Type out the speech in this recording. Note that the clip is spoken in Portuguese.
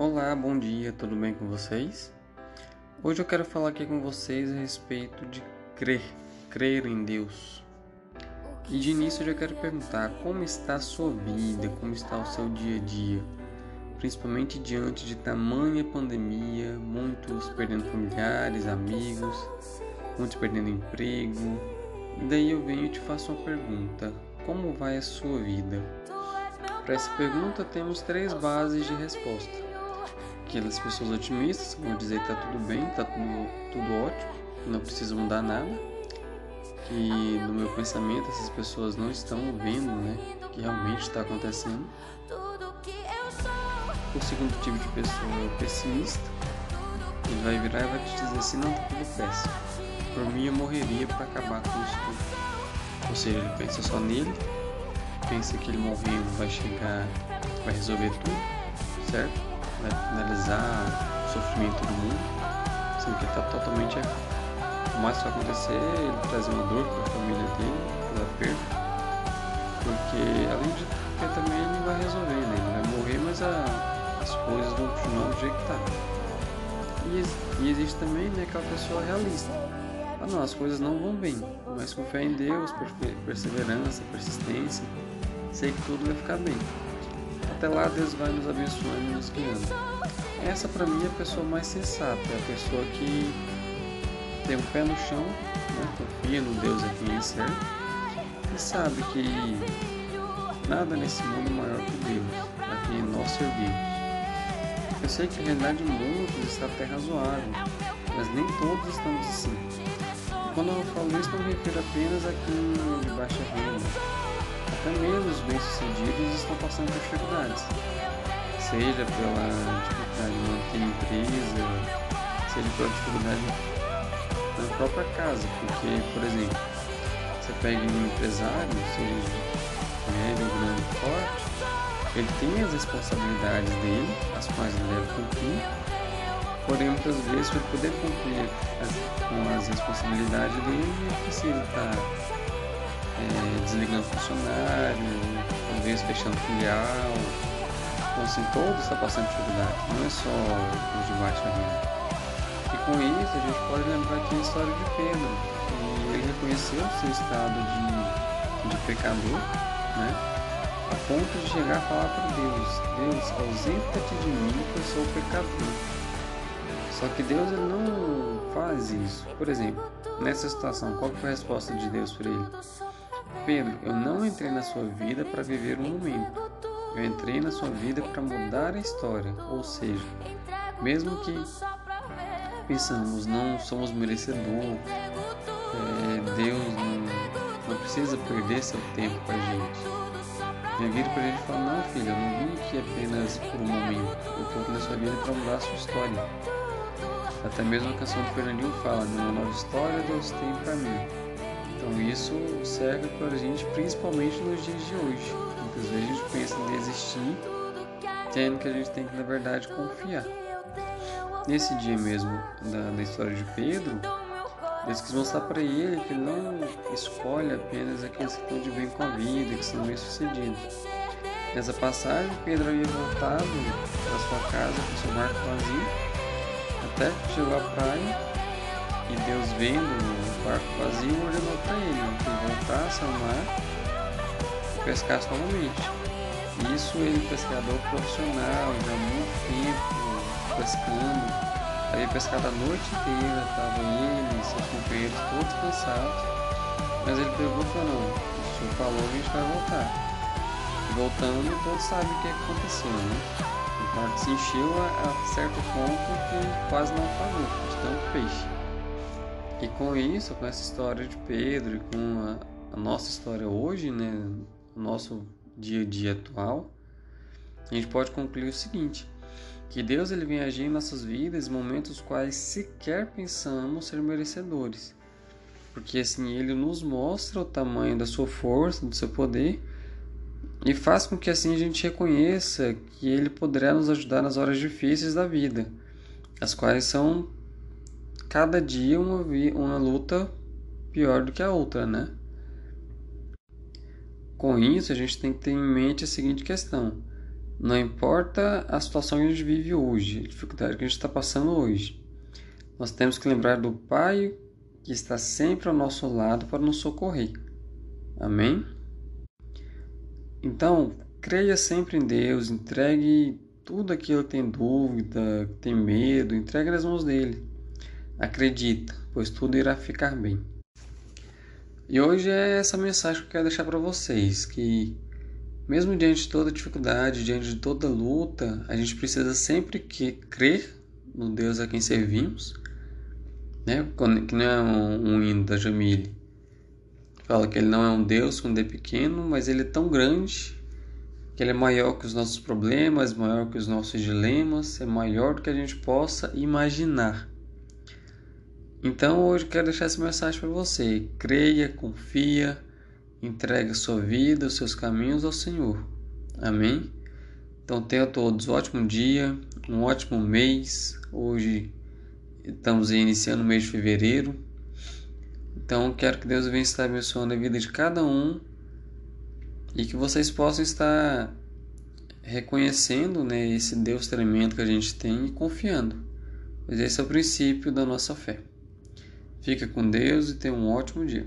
Olá, bom dia, tudo bem com vocês? Hoje eu quero falar aqui com vocês a respeito de crer, crer em Deus. E de início eu já quero perguntar como está a sua vida, como está o seu dia a dia, principalmente diante de tamanha pandemia, muitos perdendo familiares, amigos, muitos perdendo emprego. E daí eu venho e te faço uma pergunta: como vai a sua vida? Para essa pergunta temos três bases de resposta. Aquelas pessoas otimistas vão dizer que está tudo bem, está tudo, tudo ótimo, não precisa mudar nada. Que no meu pensamento essas pessoas não estão vendo né, o que realmente está acontecendo. O segundo tipo de pessoa é o pessimista. Ele vai virar e vai te dizer assim, não, está tudo péssimo. Por mim eu morreria para acabar com isso tudo. Ou seja, ele pensa só nele pensa que ele morrendo vai chegar, vai resolver tudo, certo? Vai finalizar o sofrimento do mundo, sendo que está totalmente. O mais que vai acontecer é ele trazer uma dor para a família dele, pela perda, porque além de que também ele vai resolver, né? Ele vai morrer, mas a, as coisas vão continuar do jeito que tá. E, e existe também né, aquela pessoa realista. Ah não, as coisas não vão bem, mas com fé em Deus, perseverança, persistência, sei que tudo vai ficar bem. Até lá Deus vai nos abençoando e nos guiando. Essa para mim é a pessoa mais sensata, é a pessoa que tem o um pé no chão, né, confia no Deus a quem serve e sabe que nada nesse mundo é maior que Deus, a quem nós servimos. Eu sei que a realidade de muitos está até razoável, mas nem todos estamos assim. E quando eu falo isso, não me refiro apenas a quem de baixa renda, mesmo os bem-sucedidos estão passando por dificuldades, seja pela dificuldade de manter a empresa, seja pela dificuldade na própria casa, porque, por exemplo, você pega um empresário, seja médio, grande, forte, ele tem as responsabilidades dele, as quais ele deve cumprir, porém muitas vezes para poder cumprir as, com as responsabilidades dele, ele precisa estar é, desligando funcionário, talvez fechando filial. Então, assim, todos estão passando dificuldade, não é só os de baixa renda. E com isso, a gente pode lembrar aqui a história de Pedro, que ele reconheceu o seu estado de, de pecador, né? a ponto de chegar a falar para Deus: Deus, ausenta-te de mim, que eu sou pecador. Só que Deus ele não faz isso. Por exemplo, nessa situação, qual foi a resposta de Deus para ele? Pedro, eu não entrei na sua vida para viver um momento. Eu entrei na sua vida para mudar a história. Ou seja, mesmo que pensamos não somos merecedor, é, Deus não, não, precisa perder seu tempo com a gente. Minha vida para a gente falar, não filho, eu não vim aqui apenas por um momento. Eu estou aqui na sua vida para mudar a sua história. Até mesmo a canção do Fernandinho fala, uma nova história Deus tem para mim. Então isso serve para a gente principalmente nos dias de hoje. Muitas vezes a gente pensa em desistir, tendo que a gente tem que na verdade confiar. Nesse dia mesmo da, da história de Pedro, Deus quis mostrar para ele que não escolhe apenas aqueles que estão de bem com a vida, que são bem-sucedidos. Nessa passagem, Pedro havia voltado para sua casa com seu barco vazio, até chegou à praia e Deus vendo barco vazio ordenou para ele que voltasse ao mar e pescasse novamente. Isso ele, pescador profissional, já há muito tempo pescando, havia pescado a noite inteira, estava ele e seus companheiros todos cansados, mas ele e falou, não, o senhor falou a gente vai voltar. E voltando, todos sabem o que aconteceu, né? O barco se encheu a, a certo ponto que quase não pagou, de tanto peixe. E com isso, com essa história de Pedro e com a, a nossa história hoje, né, o nosso dia a dia atual, a gente pode concluir o seguinte: que Deus ele vem agir em nossas vidas em momentos quais sequer pensamos ser merecedores. Porque assim ele nos mostra o tamanho da sua força, do seu poder e faz com que assim a gente reconheça que ele poderá nos ajudar nas horas difíceis da vida, as quais são cada dia uma, uma luta pior do que a outra, né? Com isso, a gente tem que ter em mente a seguinte questão: Não importa a situação que a gente vive hoje, a dificuldade que a gente está passando hoje. Nós temos que lembrar do Pai que está sempre ao nosso lado para nos socorrer. Amém? Então, creia sempre em Deus, entregue tudo aquilo que tem dúvida, que tem medo, entregue nas mãos dele. Acredita, pois tudo irá ficar bem. E hoje é essa mensagem que eu quero deixar para vocês, que mesmo diante de toda dificuldade, diante de toda luta, a gente precisa sempre que crer no Deus a quem servimos, né? Que não é um, hino da Jamile. Fala que ele não é um Deus quando é pequeno, mas ele é tão grande que ele é maior que os nossos problemas, maior que os nossos dilemas, é maior do que a gente possa imaginar. Então hoje quero deixar essa mensagem para você. Creia, confia, entregue sua vida, os seus caminhos ao Senhor. Amém? Então tenham todos um ótimo dia, um ótimo mês. Hoje estamos iniciando o mês de fevereiro. Então quero que Deus venha estar abençoando a vida de cada um e que vocês possam estar reconhecendo né, esse Deus tremendo que a gente tem e confiando, pois esse é o princípio da nossa fé. Fica com Deus e tenha um ótimo dia.